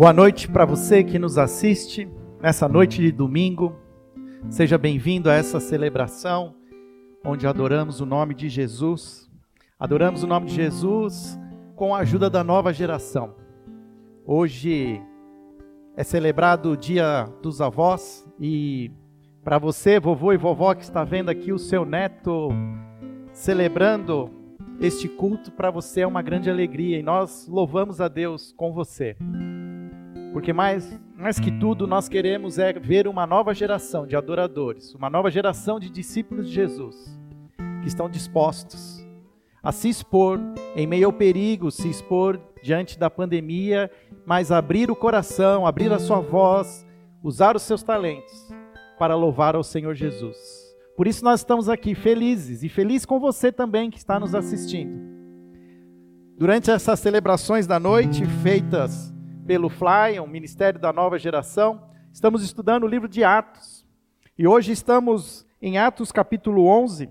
Boa noite para você que nos assiste nessa noite de domingo. Seja bem-vindo a essa celebração onde adoramos o nome de Jesus. Adoramos o nome de Jesus com a ajuda da nova geração. Hoje é celebrado o Dia dos Avós e para você, vovô e vovó que está vendo aqui o seu neto celebrando este culto, para você é uma grande alegria e nós louvamos a Deus com você. Porque mais, mais que tudo, nós queremos é ver uma nova geração de adoradores, uma nova geração de discípulos de Jesus, que estão dispostos a se expor em meio ao perigo, se expor diante da pandemia, mas abrir o coração, abrir a sua voz, usar os seus talentos para louvar ao Senhor Jesus. Por isso nós estamos aqui felizes e feliz com você também que está nos assistindo. Durante essas celebrações da noite feitas pelo Fly, um ministério da nova geração. Estamos estudando o livro de Atos. E hoje estamos em Atos capítulo 11,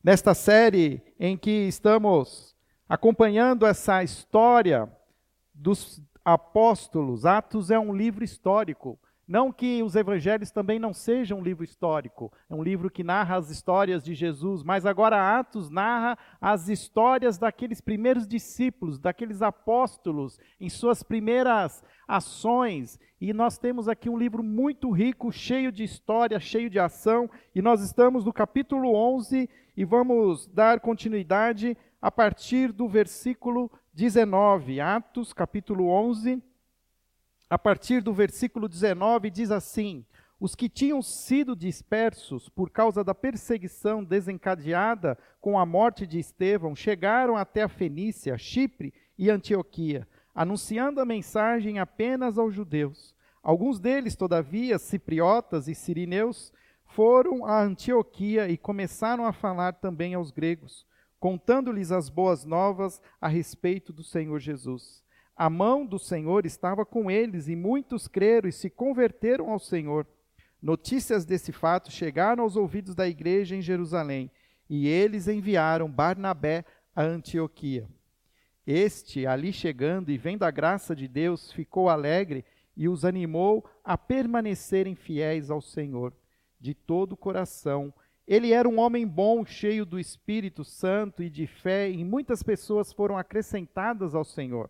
nesta série em que estamos acompanhando essa história dos apóstolos. Atos é um livro histórico. Não que os evangelhos também não sejam um livro histórico, é um livro que narra as histórias de Jesus, mas agora Atos narra as histórias daqueles primeiros discípulos, daqueles apóstolos, em suas primeiras ações. E nós temos aqui um livro muito rico, cheio de história, cheio de ação, e nós estamos no capítulo 11 e vamos dar continuidade a partir do versículo 19. Atos, capítulo 11 a partir do versículo 19, diz assim: Os que tinham sido dispersos por causa da perseguição desencadeada com a morte de Estevão chegaram até a Fenícia, Chipre e Antioquia, anunciando a mensagem apenas aos judeus. Alguns deles, todavia, cipriotas e sirineus, foram a Antioquia e começaram a falar também aos gregos, contando-lhes as boas novas a respeito do Senhor Jesus. A mão do Senhor estava com eles e muitos creram e se converteram ao Senhor. Notícias desse fato chegaram aos ouvidos da igreja em Jerusalém e eles enviaram Barnabé a Antioquia. Este, ali chegando e vendo a graça de Deus, ficou alegre e os animou a permanecerem fiéis ao Senhor de todo o coração. Ele era um homem bom, cheio do Espírito Santo e de fé, e muitas pessoas foram acrescentadas ao Senhor.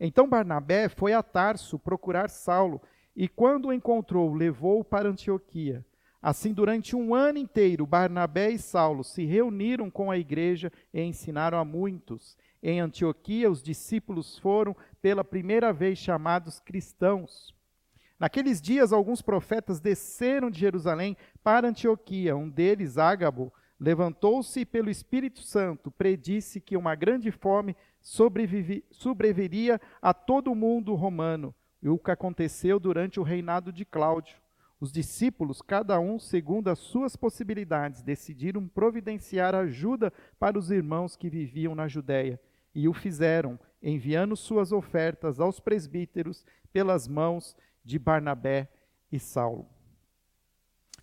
Então Barnabé foi a Tarso procurar Saulo, e quando o encontrou, levou-o para Antioquia. Assim, durante um ano inteiro, Barnabé e Saulo se reuniram com a igreja e ensinaram a muitos. Em Antioquia, os discípulos foram pela primeira vez chamados cristãos. Naqueles dias, alguns profetas desceram de Jerusalém para Antioquia. Um deles, Ágabo, levantou-se e, pelo Espírito Santo, predisse que uma grande fome sobreviria a todo o mundo romano, e o que aconteceu durante o reinado de Cláudio. Os discípulos, cada um segundo as suas possibilidades, decidiram providenciar ajuda para os irmãos que viviam na Judéia, e o fizeram, enviando suas ofertas aos presbíteros pelas mãos de Barnabé e Saulo.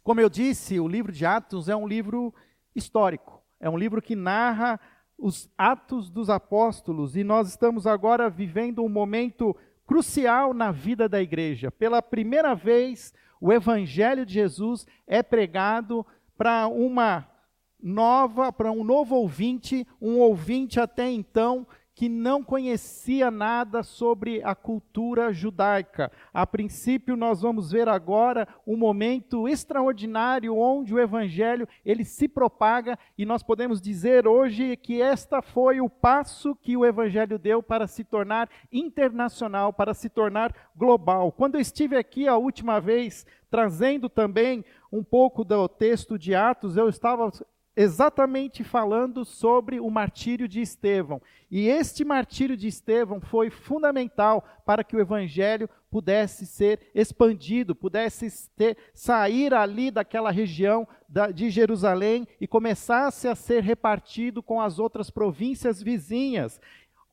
Como eu disse, o livro de Atos é um livro histórico, é um livro que narra os Atos dos Apóstolos e nós estamos agora vivendo um momento crucial na vida da igreja. Pela primeira vez, o Evangelho de Jesus é pregado para uma nova, para um novo ouvinte, um ouvinte até então que não conhecia nada sobre a cultura judaica. A princípio, nós vamos ver agora um momento extraordinário onde o evangelho ele se propaga e nós podemos dizer hoje que esta foi o passo que o evangelho deu para se tornar internacional, para se tornar global. Quando eu estive aqui a última vez trazendo também um pouco do texto de Atos, eu estava exatamente falando sobre o martírio de Estevão. E este martírio de Estevão foi fundamental para que o evangelho pudesse ser expandido, pudesse ter, sair ali daquela região da, de Jerusalém e começasse a ser repartido com as outras províncias vizinhas.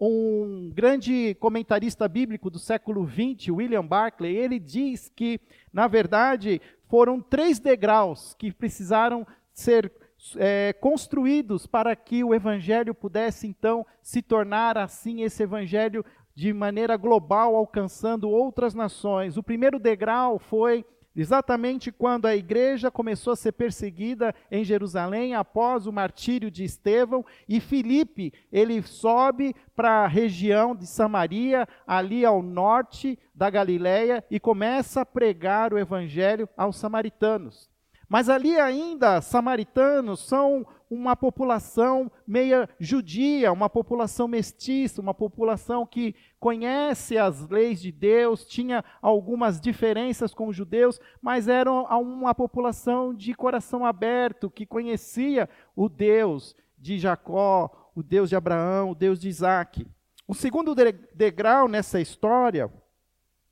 Um grande comentarista bíblico do século XX, William Barclay, ele diz que, na verdade, foram três degraus que precisaram ser é, construídos para que o evangelho pudesse então se tornar assim esse evangelho de maneira global, alcançando outras nações. O primeiro degrau foi exatamente quando a igreja começou a ser perseguida em Jerusalém após o martírio de Estevão, e Filipe, ele sobe para a região de Samaria, ali ao norte da Galileia, e começa a pregar o evangelho aos samaritanos. Mas ali ainda, samaritanos são uma população meia judia, uma população mestiça, uma população que conhece as leis de Deus, tinha algumas diferenças com os judeus, mas era uma população de coração aberto, que conhecia o Deus de Jacó, o Deus de Abraão, o Deus de Isaac. O segundo degrau nessa história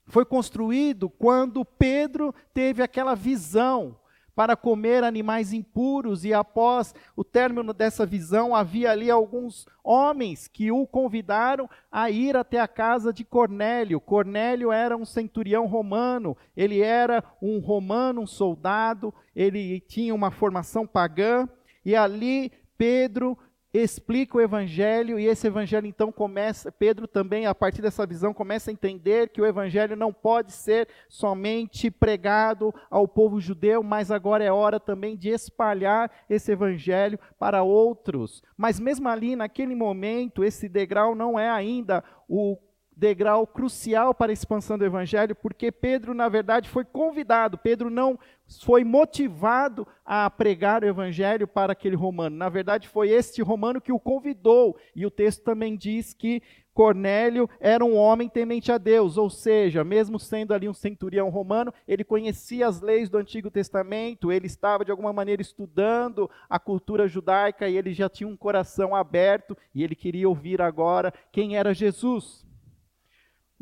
foi construído quando Pedro teve aquela visão para comer animais impuros, e após o término dessa visão, havia ali alguns homens que o convidaram a ir até a casa de Cornélio. Cornélio era um centurião romano, ele era um romano, um soldado, ele tinha uma formação pagã, e ali Pedro explica o evangelho e esse evangelho então começa, Pedro também a partir dessa visão começa a entender que o evangelho não pode ser somente pregado ao povo judeu, mas agora é hora também de espalhar esse evangelho para outros. Mas mesmo ali naquele momento, esse degrau não é ainda o degrau crucial para a expansão do evangelho, porque Pedro, na verdade, foi convidado. Pedro não foi motivado a pregar o evangelho para aquele romano. Na verdade, foi este romano que o convidou. E o texto também diz que Cornélio era um homem temente a Deus, ou seja, mesmo sendo ali um centurião romano, ele conhecia as leis do Antigo Testamento, ele estava de alguma maneira estudando a cultura judaica e ele já tinha um coração aberto e ele queria ouvir agora quem era Jesus.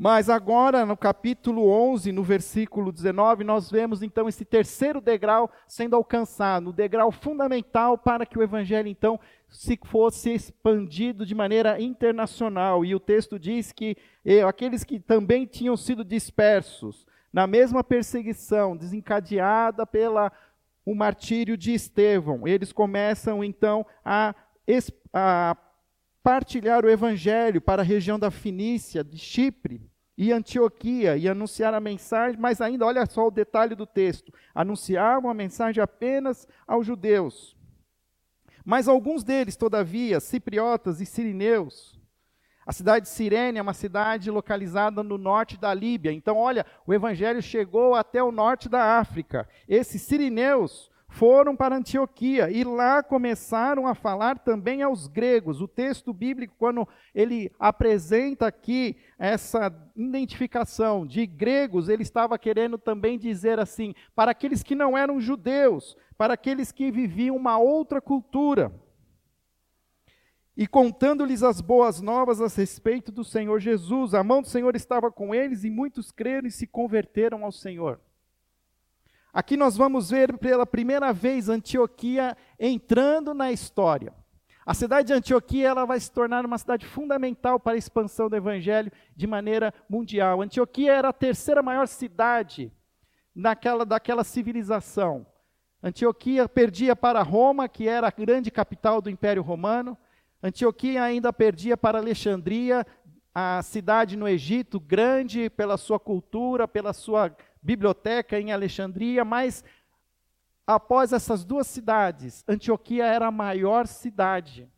Mas agora, no capítulo 11, no versículo 19, nós vemos então esse terceiro degrau sendo alcançado, o degrau fundamental para que o evangelho então se fosse expandido de maneira internacional. E o texto diz que aqueles que também tinham sido dispersos na mesma perseguição desencadeada pela o martírio de Estevão, eles começam então a, a partilhar o evangelho para a região da Finícia, de Chipre e Antioquia e anunciar a mensagem, mas ainda olha só o detalhe do texto: anunciavam a mensagem apenas aos judeus. Mas alguns deles, todavia, cipriotas e sirineus, a cidade de Cirene é uma cidade localizada no norte da Líbia. Então, olha, o evangelho chegou até o norte da África. Esses sirineus foram para Antioquia e lá começaram a falar também aos gregos. O texto bíblico, quando ele apresenta aqui essa identificação de gregos, ele estava querendo também dizer assim, para aqueles que não eram judeus, para aqueles que viviam uma outra cultura. E contando-lhes as boas novas a respeito do Senhor Jesus, a mão do Senhor estava com eles e muitos creram e se converteram ao Senhor. Aqui nós vamos ver pela primeira vez Antioquia entrando na história. A cidade de Antioquia ela vai se tornar uma cidade fundamental para a expansão do evangelho de maneira mundial. Antioquia era a terceira maior cidade naquela, daquela civilização. Antioquia perdia para Roma, que era a grande capital do Império Romano. Antioquia ainda perdia para Alexandria, a cidade no Egito, grande pela sua cultura, pela sua biblioteca em Alexandria, mas após essas duas cidades, Antioquia era a maior cidade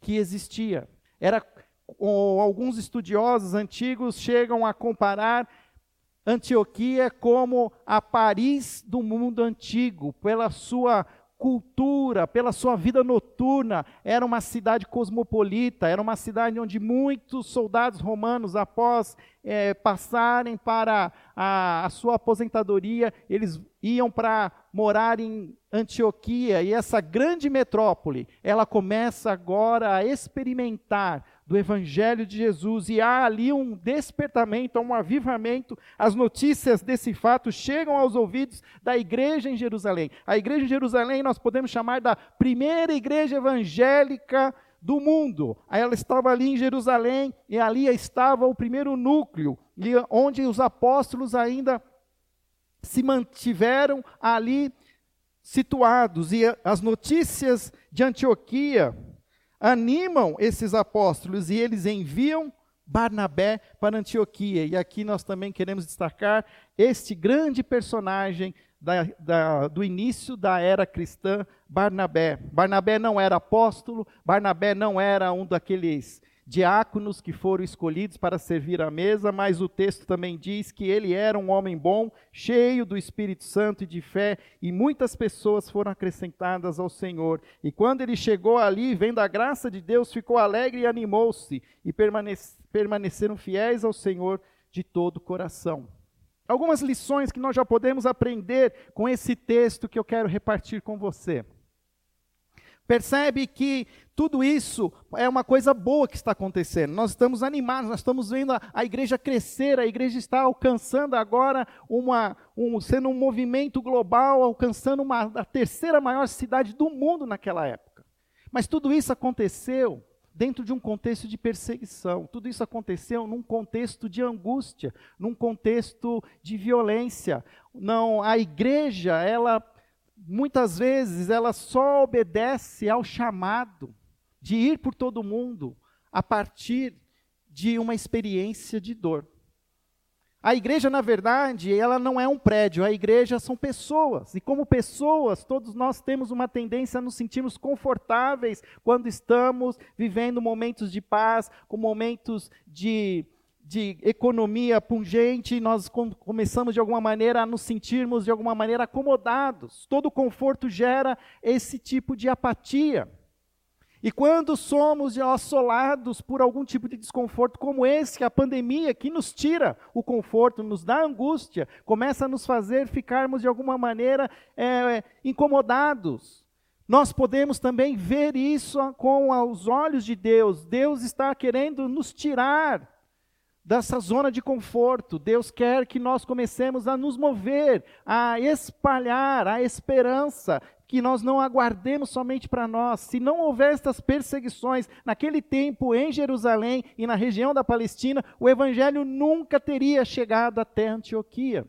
que existia. Era alguns estudiosos antigos chegam a comparar Antioquia como a Paris do mundo antigo, pela sua cultura, pela sua vida noturna. Era uma cidade cosmopolita, era uma cidade onde muitos soldados romanos, após é, passarem para a, a sua aposentadoria, eles iam para morar em Antioquia, e essa grande metrópole, ela começa agora a experimentar do Evangelho de Jesus, e há ali um despertamento, um avivamento. As notícias desse fato chegam aos ouvidos da igreja em Jerusalém. A igreja em Jerusalém nós podemos chamar da primeira igreja evangélica do mundo. Ela estava ali em Jerusalém, e ali estava o primeiro núcleo, onde os apóstolos ainda se mantiveram ali situados, e as notícias de Antioquia animam esses apóstolos e eles enviam Barnabé para Antioquia. E aqui nós também queremos destacar este grande personagem da, da, do início da era cristã, Barnabé. Barnabé não era apóstolo, Barnabé não era um daqueles diáconos que foram escolhidos para servir à mesa, mas o texto também diz que ele era um homem bom, cheio do Espírito Santo e de fé, e muitas pessoas foram acrescentadas ao Senhor. E quando ele chegou ali, vendo a graça de Deus, ficou alegre e animou-se, e permaneceram fiéis ao Senhor de todo o coração. Algumas lições que nós já podemos aprender com esse texto que eu quero repartir com você. Percebe que tudo isso é uma coisa boa que está acontecendo. Nós estamos animados, nós estamos vendo a, a igreja crescer, a igreja está alcançando agora uma, um, sendo um movimento global, alcançando uma, a terceira maior cidade do mundo naquela época. Mas tudo isso aconteceu dentro de um contexto de perseguição. Tudo isso aconteceu num contexto de angústia, num contexto de violência. Não, a igreja, ela muitas vezes ela só obedece ao chamado de ir por todo mundo a partir de uma experiência de dor. A igreja, na verdade, ela não é um prédio, a igreja são pessoas. E como pessoas, todos nós temos uma tendência a nos sentirmos confortáveis quando estamos vivendo momentos de paz, com momentos de de economia pungente, nós começamos de alguma maneira a nos sentirmos de alguma maneira acomodados. Todo conforto gera esse tipo de apatia. E quando somos assolados por algum tipo de desconforto como esse, a pandemia, que nos tira o conforto, nos dá angústia, começa a nos fazer ficarmos de alguma maneira é, incomodados. Nós podemos também ver isso com os olhos de Deus. Deus está querendo nos tirar dessa zona de conforto. Deus quer que nós comecemos a nos mover, a espalhar a esperança, que nós não aguardemos somente para nós. Se não houver estas perseguições naquele tempo em Jerusalém e na região da Palestina, o evangelho nunca teria chegado até Antioquia.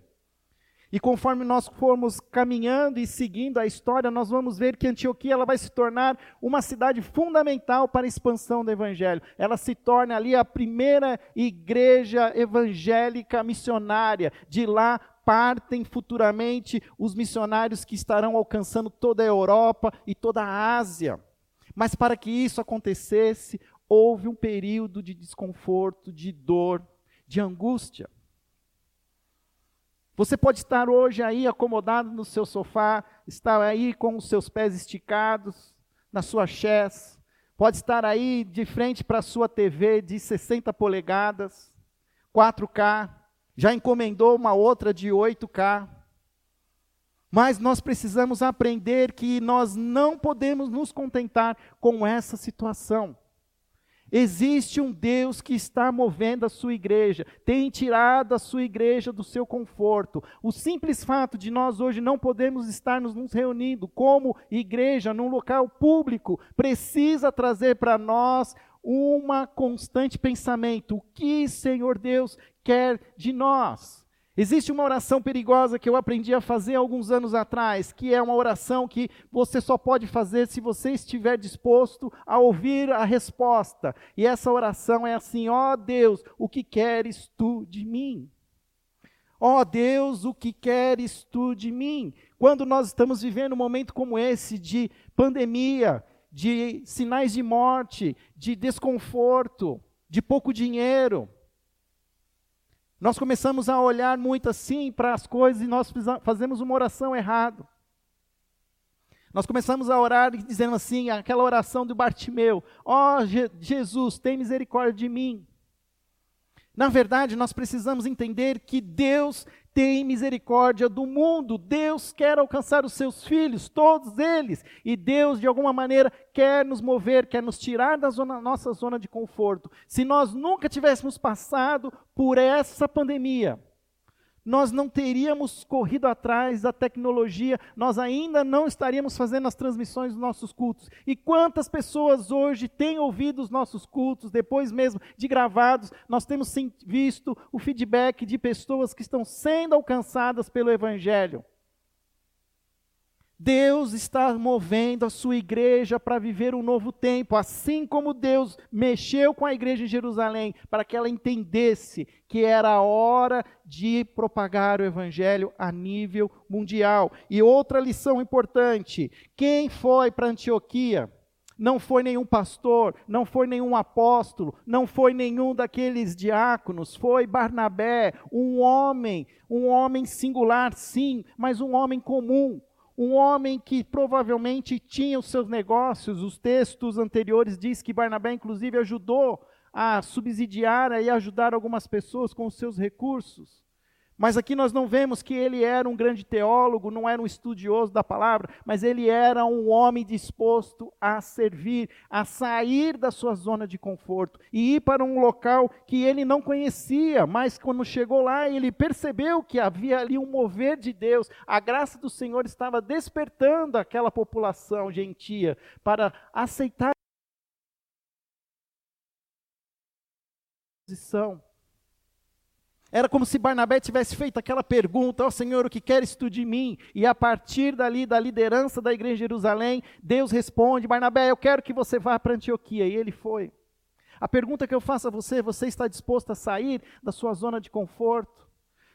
E conforme nós formos caminhando e seguindo a história, nós vamos ver que Antioquia ela vai se tornar uma cidade fundamental para a expansão do evangelho. Ela se torna ali a primeira igreja evangélica missionária. De lá partem futuramente os missionários que estarão alcançando toda a Europa e toda a Ásia. Mas para que isso acontecesse, houve um período de desconforto, de dor, de angústia. Você pode estar hoje aí acomodado no seu sofá, estar aí com os seus pés esticados, na sua chés, pode estar aí de frente para a sua TV de 60 polegadas, 4K, já encomendou uma outra de 8K. Mas nós precisamos aprender que nós não podemos nos contentar com essa situação. Existe um Deus que está movendo a sua igreja, tem tirado a sua igreja do seu conforto. O simples fato de nós hoje não podemos estar nos reunindo como igreja num local público precisa trazer para nós uma constante pensamento: o que, Senhor Deus, quer de nós? Existe uma oração perigosa que eu aprendi a fazer alguns anos atrás, que é uma oração que você só pode fazer se você estiver disposto a ouvir a resposta. E essa oração é assim: ó oh Deus, o que queres tu de mim? Ó oh Deus, o que queres tu de mim? Quando nós estamos vivendo um momento como esse de pandemia, de sinais de morte, de desconforto, de pouco dinheiro, nós começamos a olhar muito assim para as coisas e nós fazemos uma oração errada. Nós começamos a orar dizendo assim, aquela oração do Bartimeu: Ó oh, Je Jesus, tem misericórdia de mim. Na verdade, nós precisamos entender que Deus tem misericórdia do mundo. Deus quer alcançar os seus filhos, todos eles. E Deus, de alguma maneira, quer nos mover, quer nos tirar da zona, nossa zona de conforto. Se nós nunca tivéssemos passado por essa pandemia, nós não teríamos corrido atrás da tecnologia, nós ainda não estaríamos fazendo as transmissões dos nossos cultos. E quantas pessoas hoje têm ouvido os nossos cultos, depois mesmo de gravados, nós temos visto o feedback de pessoas que estão sendo alcançadas pelo Evangelho. Deus está movendo a sua igreja para viver um novo tempo, assim como Deus mexeu com a igreja em Jerusalém, para que ela entendesse que era a hora de propagar o evangelho a nível mundial. E outra lição importante: quem foi para Antioquia? Não foi nenhum pastor, não foi nenhum apóstolo, não foi nenhum daqueles diáconos, foi Barnabé, um homem, um homem singular, sim, mas um homem comum, um homem que provavelmente tinha os seus negócios, os textos anteriores diz que Barnabé inclusive ajudou a subsidiar e ajudar algumas pessoas com os seus recursos. Mas aqui nós não vemos que ele era um grande teólogo, não era um estudioso da palavra, mas ele era um homem disposto a servir, a sair da sua zona de conforto e ir para um local que ele não conhecia, mas quando chegou lá, ele percebeu que havia ali um mover de Deus, a graça do Senhor estava despertando aquela população gentia para aceitar a posição era como se Barnabé tivesse feito aquela pergunta: Ó oh, Senhor, o que queres tu de mim? E a partir dali, da liderança da igreja de Jerusalém, Deus responde: Barnabé, eu quero que você vá para Antioquia. E ele foi. A pergunta que eu faço a você: você está disposto a sair da sua zona de conforto?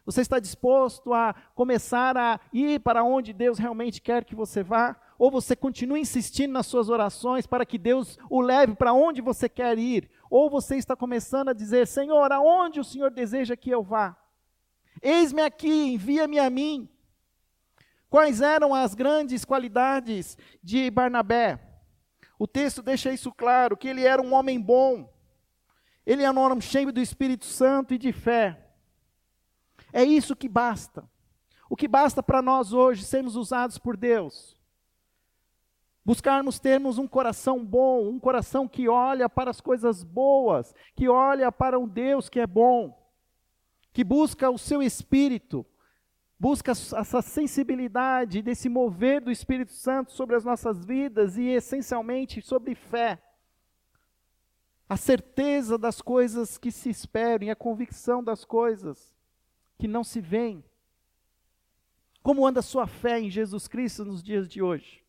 Você está disposto a começar a ir para onde Deus realmente quer que você vá? Ou você continua insistindo nas suas orações para que Deus o leve para onde você quer ir? Ou você está começando a dizer: Senhor, aonde o Senhor deseja que eu vá? Eis-me aqui, envia-me a mim. Quais eram as grandes qualidades de Barnabé? O texto deixa isso claro: que ele era um homem bom, ele era um homem cheio do Espírito Santo e de fé. É isso que basta. O que basta para nós hoje sermos usados por Deus Buscarmos termos um coração bom, um coração que olha para as coisas boas, que olha para um Deus que é bom, que busca o seu espírito, busca essa sensibilidade desse mover do Espírito Santo sobre as nossas vidas e essencialmente sobre fé. A certeza das coisas que se esperam e a convicção das coisas que não se veem. Como anda a sua fé em Jesus Cristo nos dias de hoje?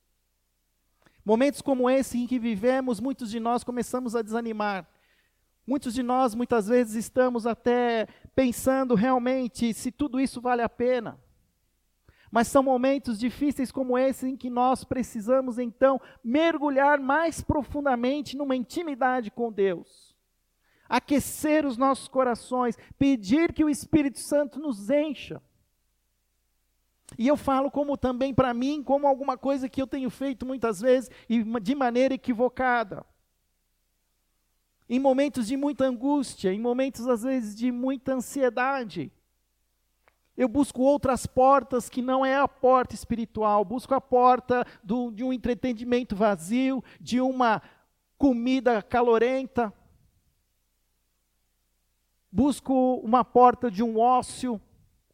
Momentos como esse em que vivemos, muitos de nós começamos a desanimar. Muitos de nós, muitas vezes, estamos até pensando realmente se tudo isso vale a pena. Mas são momentos difíceis como esse em que nós precisamos, então, mergulhar mais profundamente numa intimidade com Deus. Aquecer os nossos corações, pedir que o Espírito Santo nos encha. E eu falo como também para mim, como alguma coisa que eu tenho feito muitas vezes e de maneira equivocada. Em momentos de muita angústia, em momentos às vezes de muita ansiedade. Eu busco outras portas que não é a porta espiritual, busco a porta do, de um entretenimento vazio, de uma comida calorenta. Busco uma porta de um ócio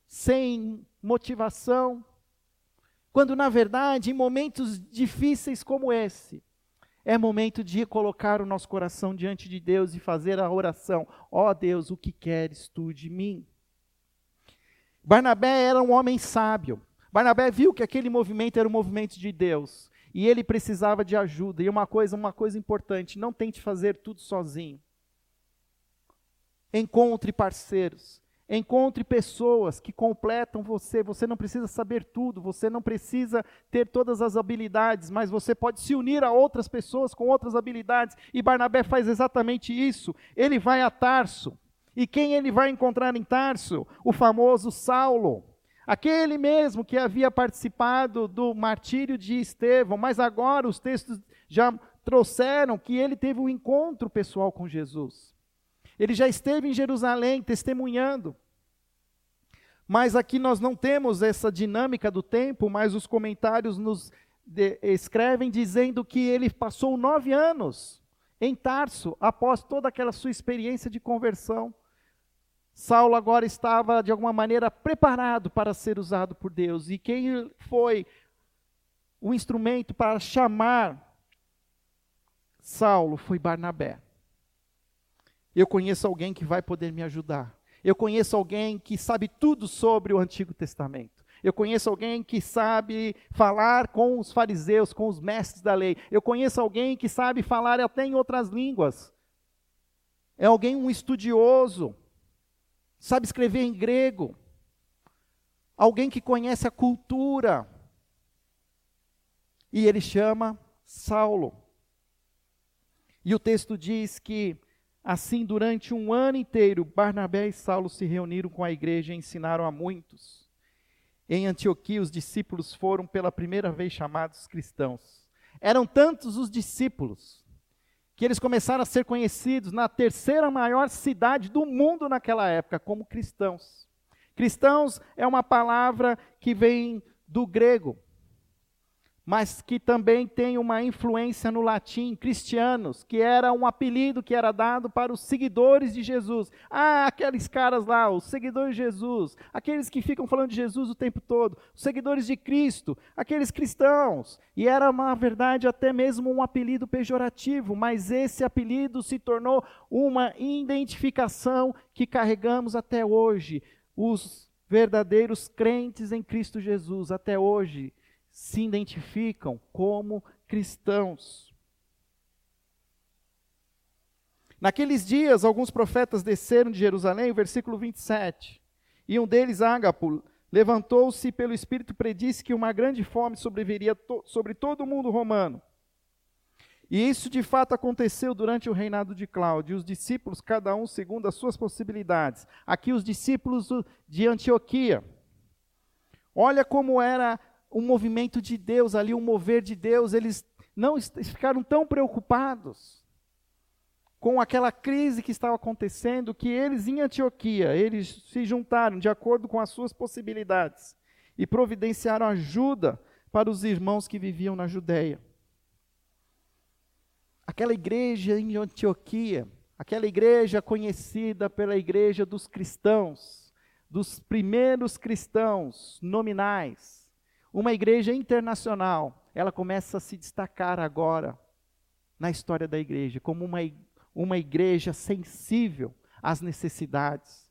sem motivação, quando na verdade, em momentos difíceis como esse, é momento de colocar o nosso coração diante de Deus e fazer a oração: Ó oh Deus, o que queres tu de mim? Barnabé era um homem sábio. Barnabé viu que aquele movimento era um movimento de Deus e ele precisava de ajuda. E uma coisa, uma coisa importante, não tente fazer tudo sozinho. Encontre parceiros. Encontre pessoas que completam você. Você não precisa saber tudo, você não precisa ter todas as habilidades, mas você pode se unir a outras pessoas com outras habilidades. E Barnabé faz exatamente isso. Ele vai a Tarso. E quem ele vai encontrar em Tarso? O famoso Saulo. Aquele mesmo que havia participado do martírio de Estevão, mas agora os textos já trouxeram que ele teve um encontro pessoal com Jesus. Ele já esteve em Jerusalém testemunhando. Mas aqui nós não temos essa dinâmica do tempo, mas os comentários nos escrevem dizendo que ele passou nove anos em Tarso, após toda aquela sua experiência de conversão. Saulo agora estava, de alguma maneira, preparado para ser usado por Deus. E quem foi o instrumento para chamar Saulo foi Barnabé. Eu conheço alguém que vai poder me ajudar. Eu conheço alguém que sabe tudo sobre o Antigo Testamento. Eu conheço alguém que sabe falar com os fariseus, com os mestres da lei. Eu conheço alguém que sabe falar até em outras línguas. É alguém um estudioso, sabe escrever em grego. Alguém que conhece a cultura. E ele chama Saulo. E o texto diz que Assim, durante um ano inteiro, Barnabé e Saulo se reuniram com a igreja e ensinaram a muitos. Em Antioquia, os discípulos foram pela primeira vez chamados cristãos. Eram tantos os discípulos que eles começaram a ser conhecidos na terceira maior cidade do mundo naquela época como cristãos. Cristãos é uma palavra que vem do grego, mas que também tem uma influência no latim, cristianos, que era um apelido que era dado para os seguidores de Jesus. Ah, aqueles caras lá, os seguidores de Jesus, aqueles que ficam falando de Jesus o tempo todo, os seguidores de Cristo, aqueles cristãos. E era, na verdade, até mesmo um apelido pejorativo, mas esse apelido se tornou uma identificação que carregamos até hoje. Os verdadeiros crentes em Cristo Jesus, até hoje, se identificam como cristãos. Naqueles dias, alguns profetas desceram de Jerusalém, versículo 27. E um deles, Ágapo, levantou-se pelo Espírito predisse que uma grande fome sobreviria to sobre todo o mundo romano. E isso de fato aconteceu durante o reinado de Cláudio. E os discípulos, cada um segundo as suas possibilidades. Aqui, os discípulos de Antioquia. Olha como era um movimento de Deus ali, um mover de Deus, eles não ficaram tão preocupados com aquela crise que estava acontecendo que eles em Antioquia, eles se juntaram de acordo com as suas possibilidades e providenciaram ajuda para os irmãos que viviam na Judéia. Aquela igreja em Antioquia, aquela igreja conhecida pela igreja dos cristãos, dos primeiros cristãos nominais, uma igreja internacional, ela começa a se destacar agora na história da igreja, como uma, uma igreja sensível às necessidades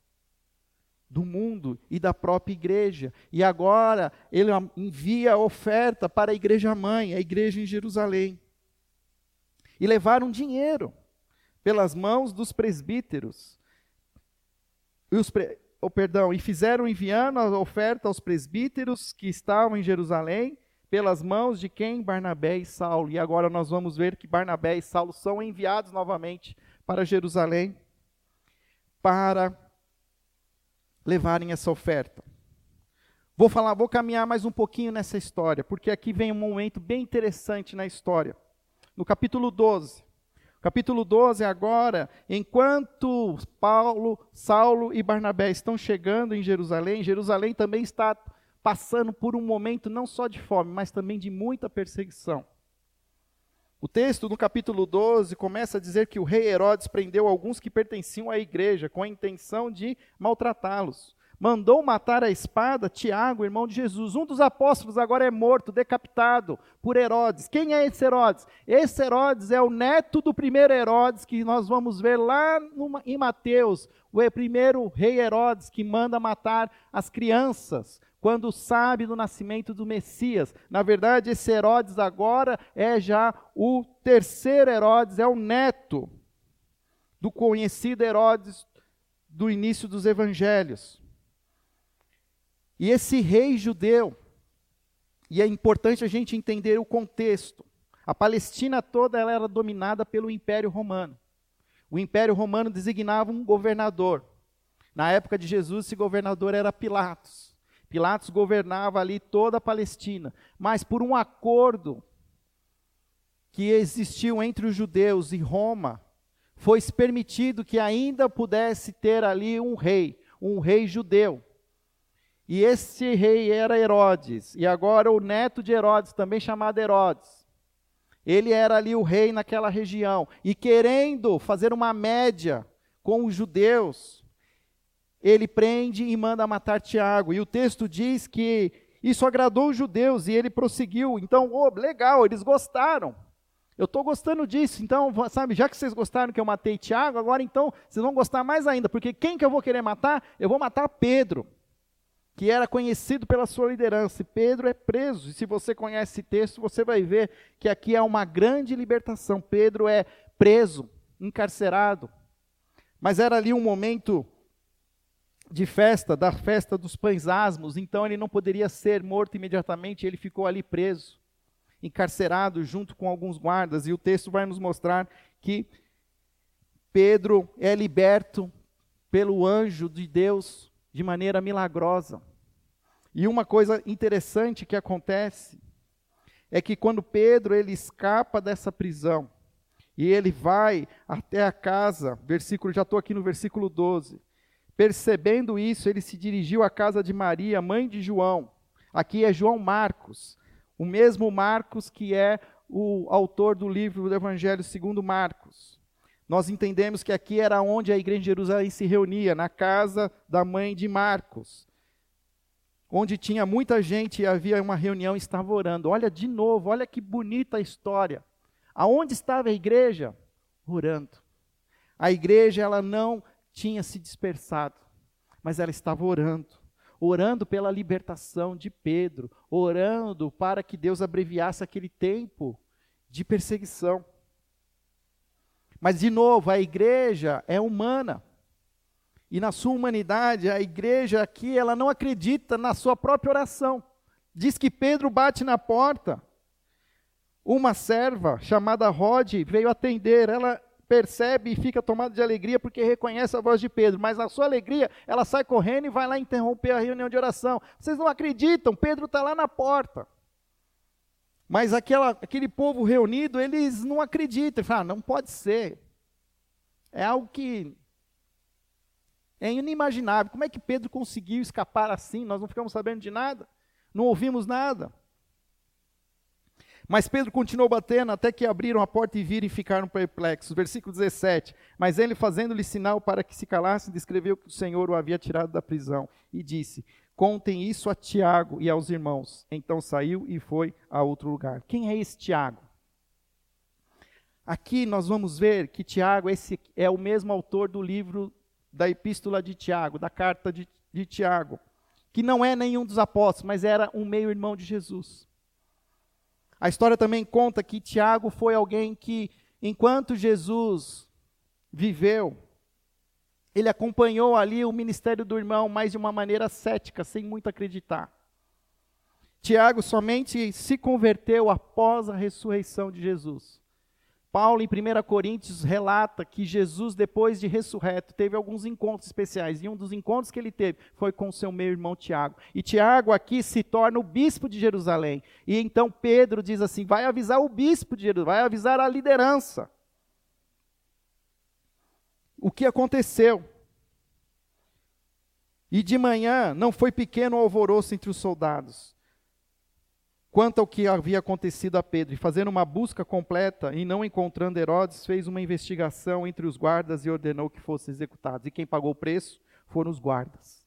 do mundo e da própria igreja. E agora ele envia oferta para a igreja mãe, a igreja em Jerusalém. E levaram dinheiro pelas mãos dos presbíteros. E os pre oh, perdão, e fizeram enviando a oferta aos presbíteros que estavam em Jerusalém, pelas mãos de quem? Barnabé e Saulo. E agora nós vamos ver que Barnabé e Saulo são enviados novamente para Jerusalém para levarem essa oferta. Vou falar, vou caminhar mais um pouquinho nessa história, porque aqui vem um momento bem interessante na história. No capítulo 12, Capítulo 12, agora, enquanto Paulo, Saulo e Barnabé estão chegando em Jerusalém, Jerusalém também está passando por um momento não só de fome, mas também de muita perseguição. O texto no capítulo 12 começa a dizer que o rei Herodes prendeu alguns que pertenciam à igreja com a intenção de maltratá-los mandou matar a espada Tiago, irmão de Jesus. Um dos apóstolos agora é morto, decapitado por Herodes. Quem é esse Herodes? Esse Herodes é o neto do primeiro Herodes, que nós vamos ver lá em Mateus, o primeiro rei Herodes que manda matar as crianças. Quando sabe do nascimento do Messias. Na verdade, esse Herodes agora é já o terceiro Herodes, é o neto do conhecido Herodes do início dos evangelhos. E esse rei judeu, e é importante a gente entender o contexto. A Palestina toda ela era dominada pelo Império Romano. O Império Romano designava um governador. Na época de Jesus, esse governador era Pilatos. Pilatos governava ali toda a Palestina, mas por um acordo que existiu entre os judeus e Roma, foi permitido que ainda pudesse ter ali um rei, um rei judeu. E esse rei era Herodes, e agora o neto de Herodes, também chamado Herodes. Ele era ali o rei naquela região, e querendo fazer uma média com os judeus, ele prende e manda matar Tiago. E o texto diz que isso agradou os judeus e ele prosseguiu. Então, oh, legal, eles gostaram. Eu estou gostando disso, então, sabe, já que vocês gostaram que eu matei Tiago, agora então vocês vão gostar mais ainda, porque quem que eu vou querer matar? Eu vou matar Pedro. Que era conhecido pela sua liderança. E Pedro é preso. E se você conhece esse texto, você vai ver que aqui há uma grande libertação. Pedro é preso, encarcerado. Mas era ali um momento de festa, da festa dos pães asmos, então ele não poderia ser morto imediatamente, ele ficou ali preso, encarcerado junto com alguns guardas, e o texto vai nos mostrar que Pedro é liberto pelo anjo de Deus de maneira milagrosa. E uma coisa interessante que acontece é que quando Pedro ele escapa dessa prisão e ele vai até a casa, versículo já estou aqui no versículo 12. Percebendo isso, ele se dirigiu à casa de Maria, mãe de João. Aqui é João Marcos, o mesmo Marcos que é o autor do livro do Evangelho segundo Marcos. Nós entendemos que aqui era onde a igreja de Jerusalém se reunia, na casa da mãe de Marcos onde tinha muita gente e havia uma reunião e estava orando. Olha de novo, olha que bonita a história. Aonde estava a igreja? Orando. A igreja ela não tinha se dispersado, mas ela estava orando. Orando pela libertação de Pedro, orando para que Deus abreviasse aquele tempo de perseguição. Mas, de novo, a igreja é humana. E na sua humanidade, a igreja aqui, ela não acredita na sua própria oração. Diz que Pedro bate na porta. Uma serva chamada Rod veio atender. Ela percebe e fica tomada de alegria porque reconhece a voz de Pedro, mas na sua alegria ela sai correndo e vai lá interromper a reunião de oração. Vocês não acreditam, Pedro está lá na porta. Mas aquela, aquele povo reunido, eles não acreditam. Falam, ah, não pode ser. É algo que é inimaginável. Como é que Pedro conseguiu escapar assim? Nós não ficamos sabendo de nada, não ouvimos nada. Mas Pedro continuou batendo até que abriram a porta e viram e ficaram perplexos. Versículo 17. Mas ele, fazendo-lhe sinal para que se calassem, descreveu que o Senhor o havia tirado da prisão e disse: Contem isso a Tiago e aos irmãos. Então saiu e foi a outro lugar. Quem é esse Tiago? Aqui nós vamos ver que Tiago esse é o mesmo autor do livro da epístola de Tiago, da carta de, de Tiago, que não é nenhum dos apóstolos, mas era um meio-irmão de Jesus. A história também conta que Tiago foi alguém que, enquanto Jesus viveu, ele acompanhou ali o ministério do irmão, mas de uma maneira cética, sem muito acreditar. Tiago somente se converteu após a ressurreição de Jesus. Paulo, em 1 Coríntios, relata que Jesus, depois de ressurreto, teve alguns encontros especiais. E um dos encontros que ele teve foi com seu meu irmão Tiago. E Tiago aqui se torna o bispo de Jerusalém. E então Pedro diz assim: vai avisar o bispo de Jerusalém, vai avisar a liderança. O que aconteceu? E de manhã não foi pequeno alvoroço entre os soldados quanto ao que havia acontecido a Pedro, e fazendo uma busca completa e não encontrando Herodes, fez uma investigação entre os guardas e ordenou que fossem executados. E quem pagou o preço foram os guardas.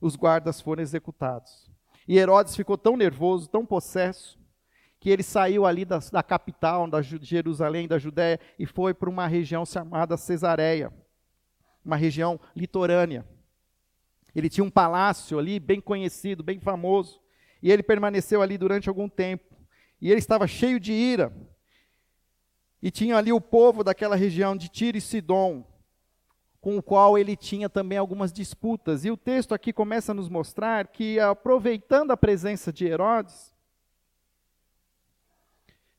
Os guardas foram executados. E Herodes ficou tão nervoso, tão possesso, que ele saiu ali da, da capital, da Jerusalém, da Judéia, e foi para uma região chamada Cesareia, uma região litorânea. Ele tinha um palácio ali, bem conhecido, bem famoso. E ele permaneceu ali durante algum tempo. E ele estava cheio de ira. E tinha ali o povo daquela região de Tiro e Sidom, com o qual ele tinha também algumas disputas. E o texto aqui começa a nos mostrar que, aproveitando a presença de Herodes,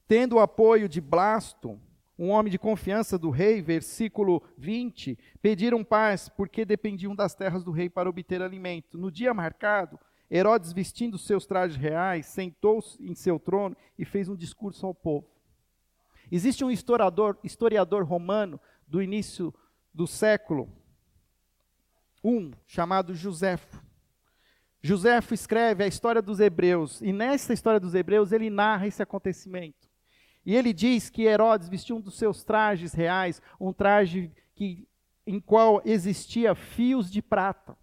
tendo o apoio de Blasto, um homem de confiança do rei, versículo 20, pediram paz porque dependiam das terras do rei para obter alimento. No dia marcado, Herodes, vestindo seus trajes reais, sentou-se em seu trono e fez um discurso ao povo. Existe um historiador, historiador romano do início do século I, chamado Joséfo. Joséfo escreve a história dos hebreus, e nessa história dos hebreus ele narra esse acontecimento. E ele diz que Herodes vestiu um dos seus trajes reais, um traje que, em qual existia fios de prata.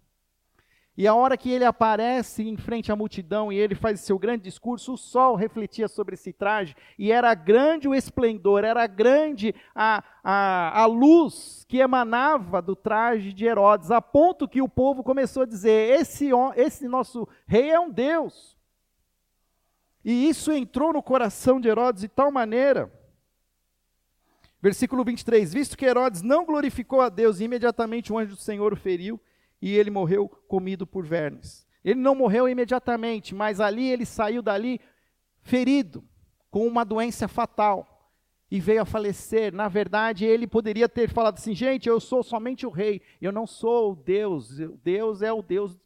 E a hora que ele aparece em frente à multidão e ele faz seu grande discurso, o sol refletia sobre esse traje e era grande o esplendor, era grande a, a, a luz que emanava do traje de Herodes, a ponto que o povo começou a dizer: esse, esse nosso rei é um Deus. E isso entrou no coração de Herodes de tal maneira. Versículo 23: Visto que Herodes não glorificou a Deus, imediatamente o anjo do Senhor o feriu e ele morreu comido por vermes. Ele não morreu imediatamente, mas ali ele saiu dali ferido, com uma doença fatal, e veio a falecer. Na verdade, ele poderia ter falado assim: gente, eu sou somente o rei, eu não sou o Deus. Deus é o Deus,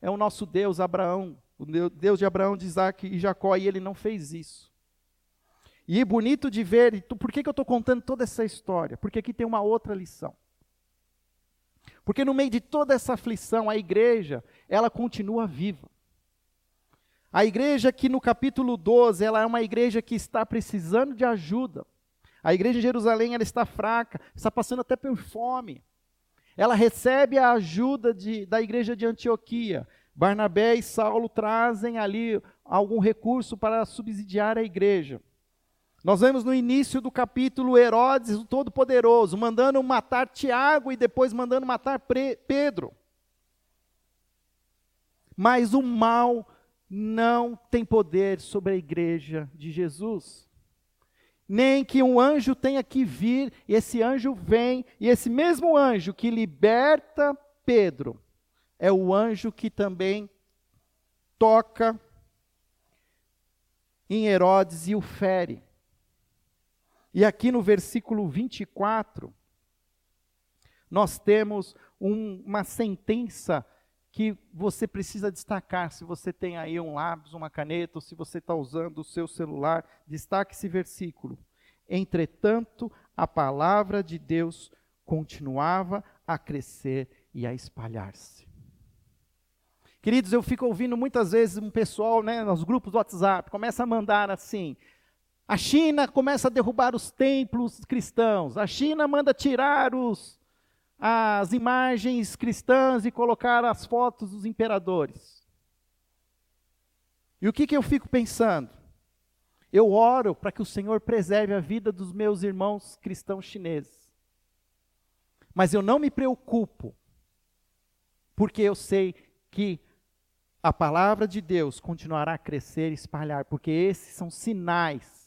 é o nosso Deus, Abraão, o Deus de Abraão, de Isaac e Jacó, e ele não fez isso. E bonito de ver, por que, que eu estou contando toda essa história? Porque aqui tem uma outra lição. Porque no meio de toda essa aflição, a igreja, ela continua viva. A igreja que no capítulo 12, ela é uma igreja que está precisando de ajuda. A igreja de Jerusalém, ela está fraca, está passando até por fome. Ela recebe a ajuda de, da igreja de Antioquia. Barnabé e Saulo trazem ali algum recurso para subsidiar a igreja. Nós vemos no início do capítulo Herodes, o Todo-Poderoso, mandando matar Tiago e depois mandando matar Pedro. Mas o mal não tem poder sobre a igreja de Jesus. Nem que um anjo tenha que vir, e esse anjo vem, e esse mesmo anjo que liberta Pedro, é o anjo que também toca em Herodes e o fere. E aqui no versículo 24, nós temos um, uma sentença que você precisa destacar. Se você tem aí um lápis, uma caneta, ou se você está usando o seu celular, destaque esse versículo. Entretanto, a palavra de Deus continuava a crescer e a espalhar-se. Queridos, eu fico ouvindo muitas vezes um pessoal, né, nos grupos do WhatsApp, começa a mandar assim: a China começa a derrubar os templos cristãos. A China manda tirar os, as imagens cristãs e colocar as fotos dos imperadores. E o que, que eu fico pensando? Eu oro para que o Senhor preserve a vida dos meus irmãos cristãos chineses. Mas eu não me preocupo, porque eu sei que a palavra de Deus continuará a crescer e espalhar, porque esses são sinais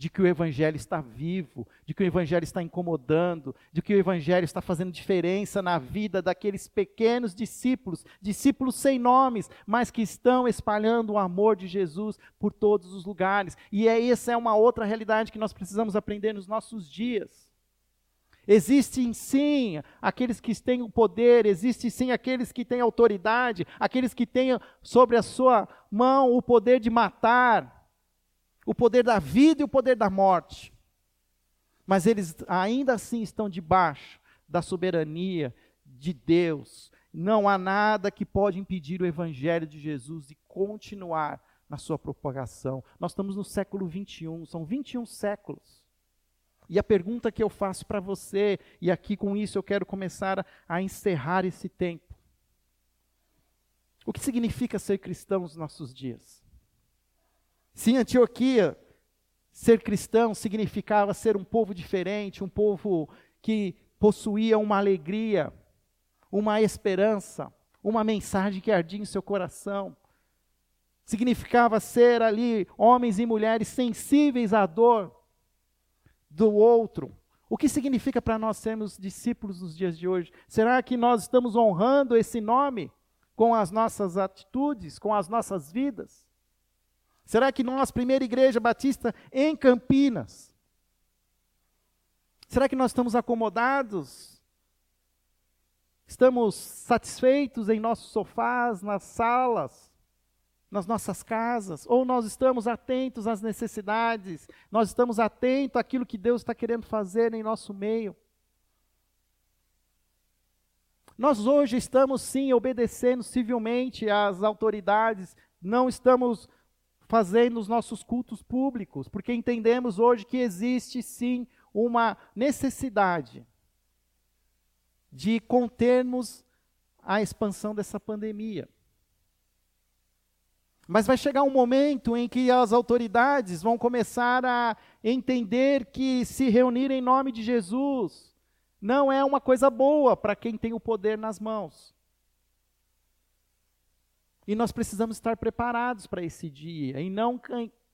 de que o Evangelho está vivo, de que o Evangelho está incomodando, de que o Evangelho está fazendo diferença na vida daqueles pequenos discípulos, discípulos sem nomes, mas que estão espalhando o amor de Jesus por todos os lugares. E é, essa é uma outra realidade que nós precisamos aprender nos nossos dias. Existem sim aqueles que têm o poder, existem sim aqueles que têm autoridade, aqueles que têm sobre a sua mão o poder de matar, o poder da vida e o poder da morte. Mas eles ainda assim estão debaixo da soberania de Deus. Não há nada que pode impedir o evangelho de Jesus de continuar na sua propagação. Nós estamos no século 21, são 21 séculos. E a pergunta que eu faço para você, e aqui com isso eu quero começar a, a encerrar esse tempo. O que significa ser cristão nos nossos dias? Se em Antioquia ser cristão significava ser um povo diferente, um povo que possuía uma alegria, uma esperança, uma mensagem que ardia em seu coração. Significava ser ali homens e mulheres sensíveis à dor do outro. O que significa para nós sermos discípulos nos dias de hoje? Será que nós estamos honrando esse nome com as nossas atitudes, com as nossas vidas? Será que nós, primeira igreja batista em Campinas, será que nós estamos acomodados? Estamos satisfeitos em nossos sofás, nas salas, nas nossas casas? Ou nós estamos atentos às necessidades? Nós estamos atentos àquilo que Deus está querendo fazer em nosso meio? Nós hoje estamos sim obedecendo civilmente às autoridades, não estamos fazendo os nossos cultos públicos, porque entendemos hoje que existe sim uma necessidade de contermos a expansão dessa pandemia. Mas vai chegar um momento em que as autoridades vão começar a entender que se reunir em nome de Jesus não é uma coisa boa para quem tem o poder nas mãos. E nós precisamos estar preparados para esse dia e não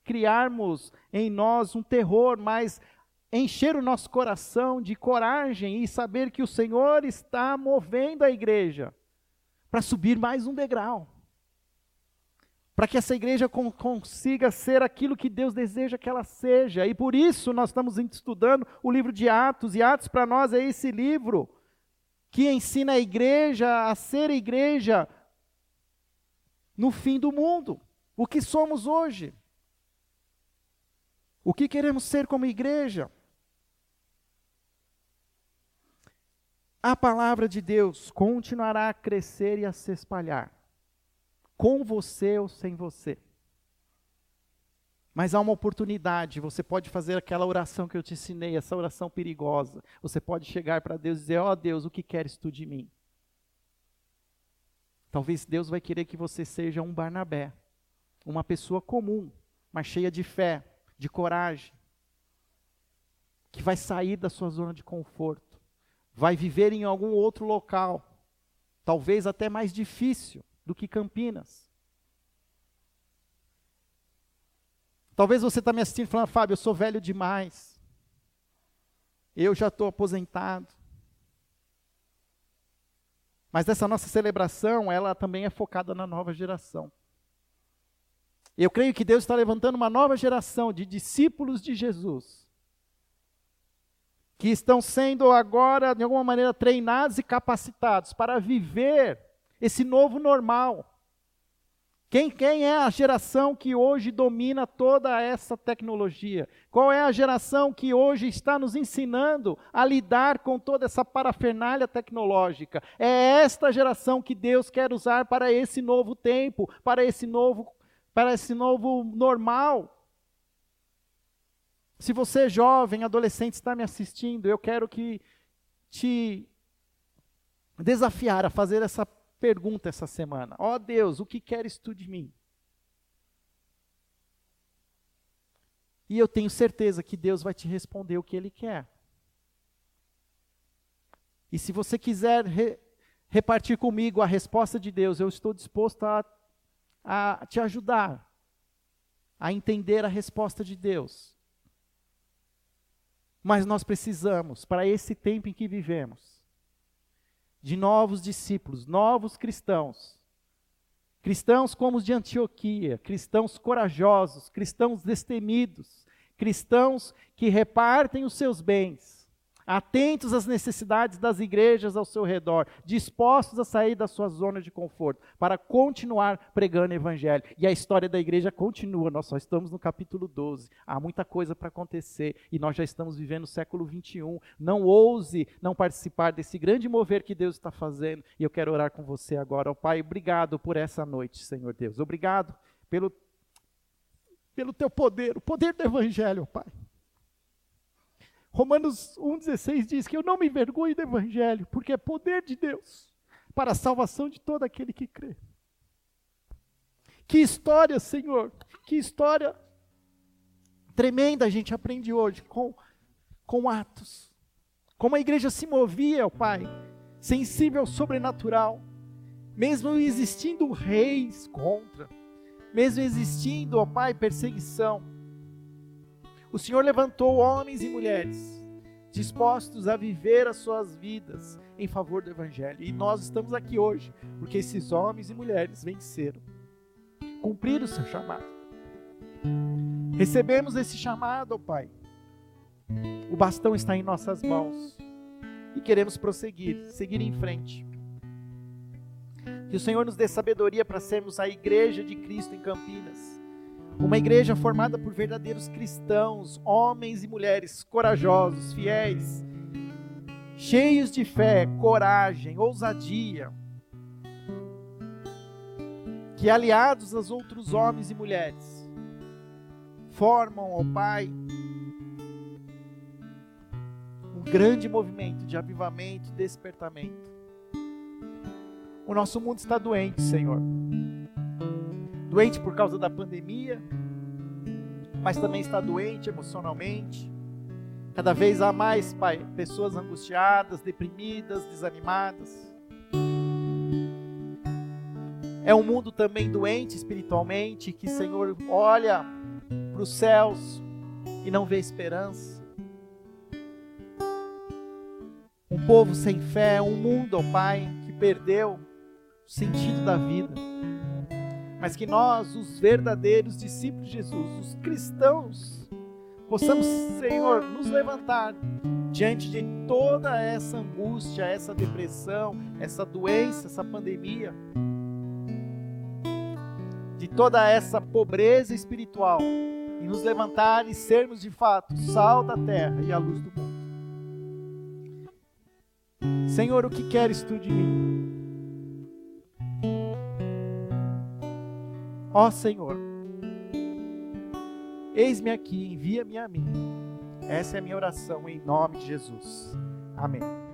criarmos em nós um terror, mas encher o nosso coração de coragem e saber que o Senhor está movendo a igreja para subir mais um degrau para que essa igreja consiga ser aquilo que Deus deseja que ela seja. E por isso nós estamos estudando o livro de Atos, e Atos para nós é esse livro que ensina a igreja a ser igreja no fim do mundo. O que somos hoje? O que queremos ser como igreja? A palavra de Deus continuará a crescer e a se espalhar com você ou sem você. Mas há uma oportunidade, você pode fazer aquela oração que eu te ensinei, essa oração perigosa. Você pode chegar para Deus e dizer: Ó oh, Deus, o que queres tu de mim? Talvez Deus vai querer que você seja um Barnabé, uma pessoa comum, mas cheia de fé, de coragem, que vai sair da sua zona de conforto, vai viver em algum outro local, talvez até mais difícil, do que Campinas. Talvez você está me assistindo falando, Fábio, eu sou velho demais. Eu já estou aposentado. Mas essa nossa celebração, ela também é focada na nova geração. Eu creio que Deus está levantando uma nova geração de discípulos de Jesus, que estão sendo agora, de alguma maneira, treinados e capacitados para viver esse novo normal. Quem, quem é a geração que hoje domina toda essa tecnologia? Qual é a geração que hoje está nos ensinando a lidar com toda essa parafernália tecnológica? É esta geração que Deus quer usar para esse novo tempo, para esse novo, para esse novo normal. Se você jovem, adolescente, está me assistindo, eu quero que te desafiar a fazer essa pergunta essa semana: Ó oh Deus, o que queres tu de mim? E eu tenho certeza que Deus vai te responder o que Ele quer. E se você quiser re, repartir comigo a resposta de Deus, eu estou disposto a, a te ajudar a entender a resposta de Deus. Mas nós precisamos, para esse tempo em que vivemos, de novos discípulos, novos cristãos. Cristãos como os de Antioquia, cristãos corajosos, cristãos destemidos, cristãos que repartem os seus bens, atentos às necessidades das igrejas ao seu redor, dispostos a sair da sua zona de conforto para continuar pregando o evangelho. E a história da igreja continua, nós só estamos no capítulo 12. Há muita coisa para acontecer e nós já estamos vivendo o século 21. Não ouse não participar desse grande mover que Deus está fazendo. E eu quero orar com você agora. Ó oh, Pai, obrigado por essa noite, Senhor Deus. Obrigado pelo pelo teu poder, o poder do evangelho, Pai. Romanos 1,16 diz que eu não me envergonho do Evangelho, porque é poder de Deus para a salvação de todo aquele que crê. Que história, Senhor, que história tremenda a gente aprende hoje com, com Atos. Como a igreja se movia, ó Pai, sensível ao sobrenatural, mesmo existindo reis contra, mesmo existindo, ó Pai, perseguição o Senhor levantou homens e mulheres dispostos a viver as suas vidas em favor do Evangelho. E nós estamos aqui hoje porque esses homens e mulheres venceram, cumpriram o seu chamado. Recebemos esse chamado, ó Pai. O bastão está em nossas mãos e queremos prosseguir, seguir em frente. Que o Senhor nos dê sabedoria para sermos a igreja de Cristo em Campinas uma igreja formada por verdadeiros cristãos, homens e mulheres corajosos, fiéis, cheios de fé, coragem, ousadia, que aliados aos outros homens e mulheres, formam, ó Pai, um grande movimento de avivamento e despertamento. O nosso mundo está doente, Senhor. Doente por causa da pandemia, mas também está doente emocionalmente. Cada vez há mais, Pai, pessoas angustiadas, deprimidas, desanimadas. É um mundo também doente espiritualmente, que, Senhor, olha para os céus e não vê esperança. Um povo sem fé, um mundo, ó Pai, que perdeu o sentido da vida. Mas que nós, os verdadeiros discípulos de Jesus, os cristãos, possamos, Senhor, nos levantar diante de toda essa angústia, essa depressão, essa doença, essa pandemia, de toda essa pobreza espiritual, e nos levantar e sermos de fato sal da terra e a luz do mundo. Senhor, o que queres tu de mim? Ó Senhor, eis-me aqui, envia-me a mim. Essa é a minha oração em nome de Jesus. Amém.